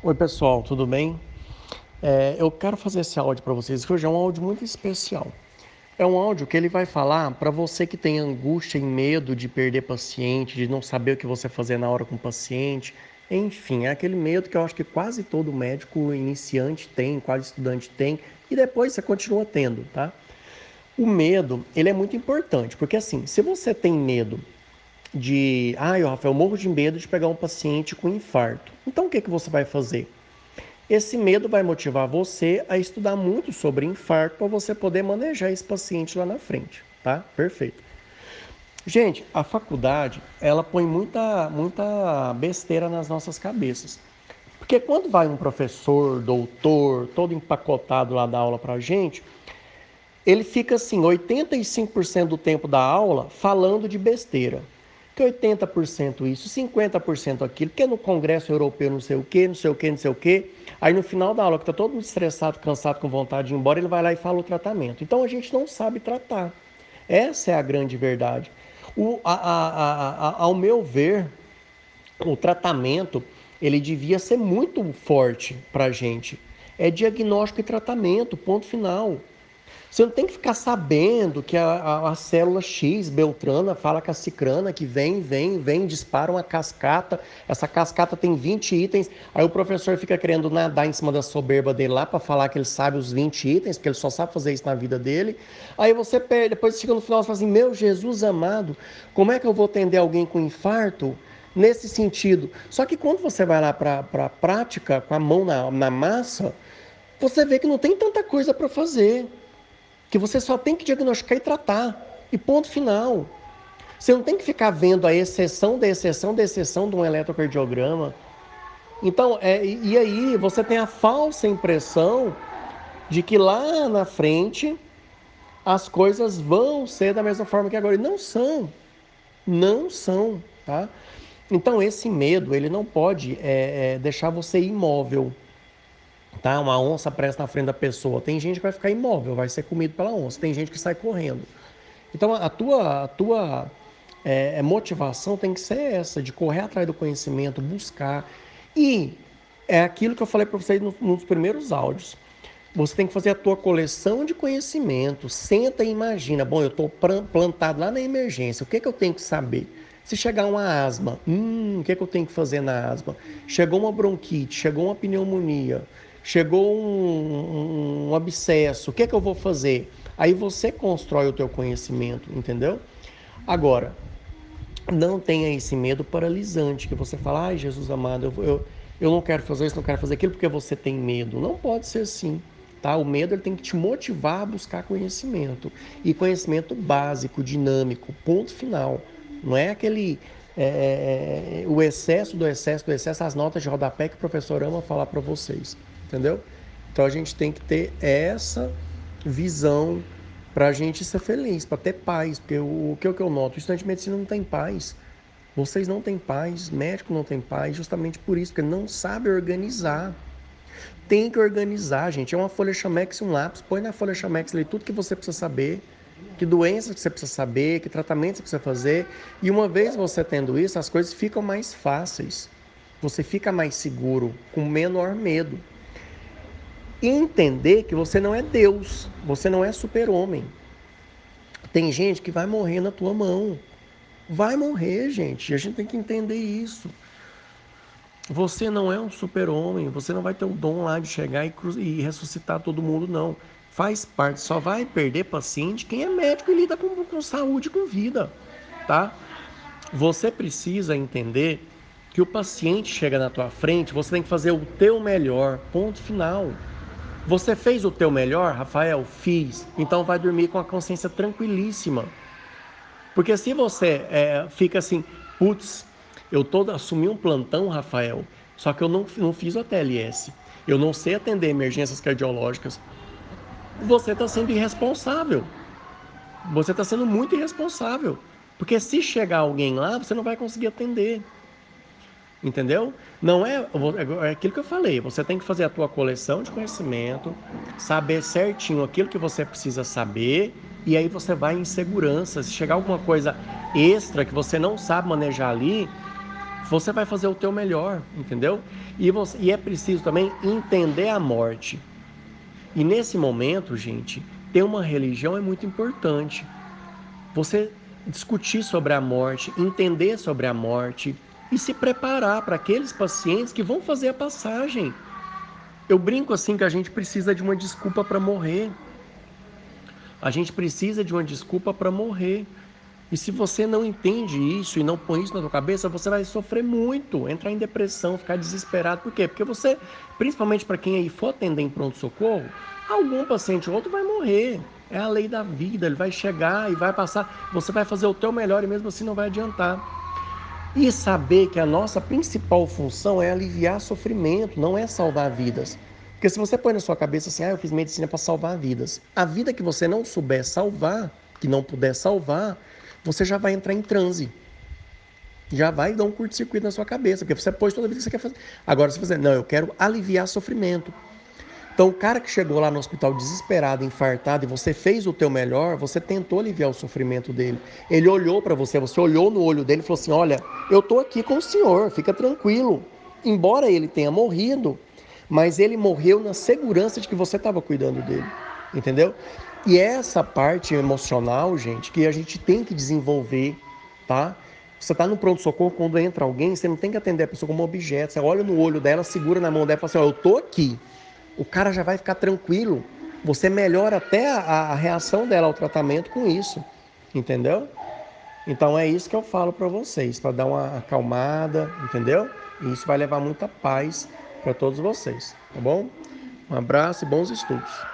Oi pessoal, tudo bem? É, eu quero fazer esse áudio para vocês, hoje é um áudio muito especial. É um áudio que ele vai falar para você que tem angústia e medo de perder paciente, de não saber o que você fazer na hora com o paciente. Enfim, é aquele medo que eu acho que quase todo médico iniciante tem, quase estudante tem, e depois você continua tendo, tá? O medo, ele é muito importante, porque assim, se você tem medo de, ai, ah, Rafael, eu morro de medo de pegar um paciente com infarto. Então o que, que você vai fazer? Esse medo vai motivar você a estudar muito sobre infarto para você poder manejar esse paciente lá na frente, tá? Perfeito. Gente, a faculdade, ela põe muita, muita besteira nas nossas cabeças. Porque quando vai um professor, doutor, todo empacotado lá dar aula para gente, ele fica assim, 85% do tempo da aula falando de besteira que 80% isso, 50% aquilo, porque no Congresso Europeu não sei o quê, não sei o quê, não sei o quê. Aí no final da aula, que está todo mundo estressado, cansado, com vontade de ir embora, ele vai lá e fala o tratamento. Então a gente não sabe tratar. Essa é a grande verdade. O, a, a, a, ao meu ver, o tratamento ele devia ser muito forte para a gente. É diagnóstico e tratamento, ponto final. Você não tem que ficar sabendo que a, a, a, célula X, Beltrana, fala com a Cicrana, que vem, vem, vem, dispara uma cascata. Essa cascata tem 20 itens. Aí o professor fica querendo nadar em cima da soberba dele lá para falar que ele sabe os 20 itens, porque ele só sabe fazer isso na vida dele. Aí você perde, depois chega no final e fala assim: Meu Jesus amado, como é que eu vou atender alguém com infarto? Nesse sentido. Só que quando você vai lá para a prática, com a mão na, na massa, você vê que não tem tanta coisa para fazer que você só tem que diagnosticar e tratar. E ponto final. Você não tem que ficar vendo a exceção da exceção da exceção de um eletrocardiograma. Então, é, e aí você tem a falsa impressão de que lá na frente as coisas vão ser da mesma forma que agora. E não são. Não são, tá? Então, esse medo, ele não pode é, é, deixar você imóvel tá? Uma onça presta na frente da pessoa. Tem gente que vai ficar imóvel, vai ser comido pela onça. Tem gente que sai correndo. Então a tua, a tua é, é, motivação tem que ser essa, de correr atrás do conhecimento, buscar. E é aquilo que eu falei para vocês nos primeiros áudios. Você tem que fazer a tua coleção de conhecimento. Senta e imagina. Bom, eu estou plantado lá na emergência. O que, que eu tenho que saber? Se chegar uma asma, hum, o que, que eu tenho que fazer na asma? Chegou uma bronquite, chegou uma pneumonia, chegou um, um, abscesso, o que é que eu vou fazer? Aí você constrói o teu conhecimento, entendeu? Agora, não tenha esse medo paralisante, que você fala, ai Jesus amado, eu, eu, eu não quero fazer isso, não quero fazer aquilo porque você tem medo. Não pode ser assim. Tá? O medo ele tem que te motivar a buscar conhecimento. E conhecimento básico, dinâmico, ponto final. Não é aquele é, é, é o excesso do excesso do excesso, as notas de rodapé que o professor ama falar para vocês entendeu? Então a gente tem que ter essa visão para a gente ser feliz, para ter paz, porque o, que, é que eu noto? O estudante de medicina não tem paz. Vocês não têm paz, médico não tem paz, justamente por isso, porque não sabe organizar. Tem que organizar, gente. É uma folha chamex e um lápis. Põe na folha chamex ali tudo que você precisa saber, que doenças que você precisa saber, que tratamentos você precisa fazer. E uma vez você tendo isso, as coisas ficam mais fáceis. Você fica mais seguro, com menor medo entender que você não é Deus, você não é super-homem. Tem gente que vai morrer na tua mão. Vai morrer, gente. E a gente tem que entender isso. Você não é um super-homem, você não vai ter o dom lá de chegar e, e, ressuscitar todo mundo, não. Faz parte, só vai perder paciente quem é médico e lida com, com saúde, com vida, tá? Você precisa entender que o paciente chega na tua frente, você tem que fazer o teu melhor, ponto final. Você fez o teu melhor, Rafael? Fiz. Então vai dormir com a consciência tranquilíssima. Porque se você é, fica assim, putz, eu todo assumi um plantão, Rafael, só que eu não, não fiz o TLS. Eu não sei atender emergências cardiológicas. Você está sendo irresponsável. Você está sendo muito irresponsável. Porque se chegar alguém lá, você não vai conseguir atender. Entendeu? Não é, é aquilo que eu falei. Você tem que fazer a tua coleção de conhecimento, saber certinho aquilo que você precisa saber e aí você vai em segurança. Se chegar alguma coisa extra que você não sabe manejar ali, você vai fazer o teu melhor, entendeu? E, você, e é preciso também entender a morte. E nesse momento, gente, ter uma religião é muito importante. Você discutir sobre a morte, entender sobre a morte e se preparar para aqueles pacientes que vão fazer a passagem. Eu brinco assim que a gente precisa de uma desculpa para morrer. A gente precisa de uma desculpa para morrer. E se você não entende isso e não põe isso na sua cabeça, você vai sofrer muito, entrar em depressão, ficar desesperado. Por quê? Porque você, principalmente para quem aí for atender em pronto-socorro, algum paciente ou outro vai morrer. É a lei da vida, ele vai chegar e vai passar. Você vai fazer o teu melhor e mesmo assim não vai adiantar. E saber que a nossa principal função é aliviar sofrimento, não é salvar vidas. Porque se você põe na sua cabeça assim, ah, eu fiz medicina para salvar vidas. A vida que você não souber salvar, que não puder salvar, você já vai entrar em transe. Já vai dar um curto-circuito na sua cabeça, porque você pôs toda a vida que você quer fazer. Agora, se você, não, eu quero aliviar sofrimento. Então, o cara que chegou lá no hospital desesperado, infartado, e você fez o teu melhor, você tentou aliviar o sofrimento dele. Ele olhou para você, você olhou no olho dele e falou assim: Olha, eu estou aqui com o senhor, fica tranquilo. Embora ele tenha morrido, mas ele morreu na segurança de que você estava cuidando dele. Entendeu? E é essa parte emocional, gente, que a gente tem que desenvolver, tá? Você está no pronto-socorro, quando entra alguém, você não tem que atender a pessoa como objeto. Você olha no olho dela, segura na mão dela e fala assim: Ó, eu tô aqui. O cara já vai ficar tranquilo. Você melhora até a, a reação dela ao tratamento com isso. Entendeu? Então é isso que eu falo para vocês, para dar uma acalmada, entendeu? E isso vai levar muita paz para todos vocês, tá bom? Um abraço e bons estudos.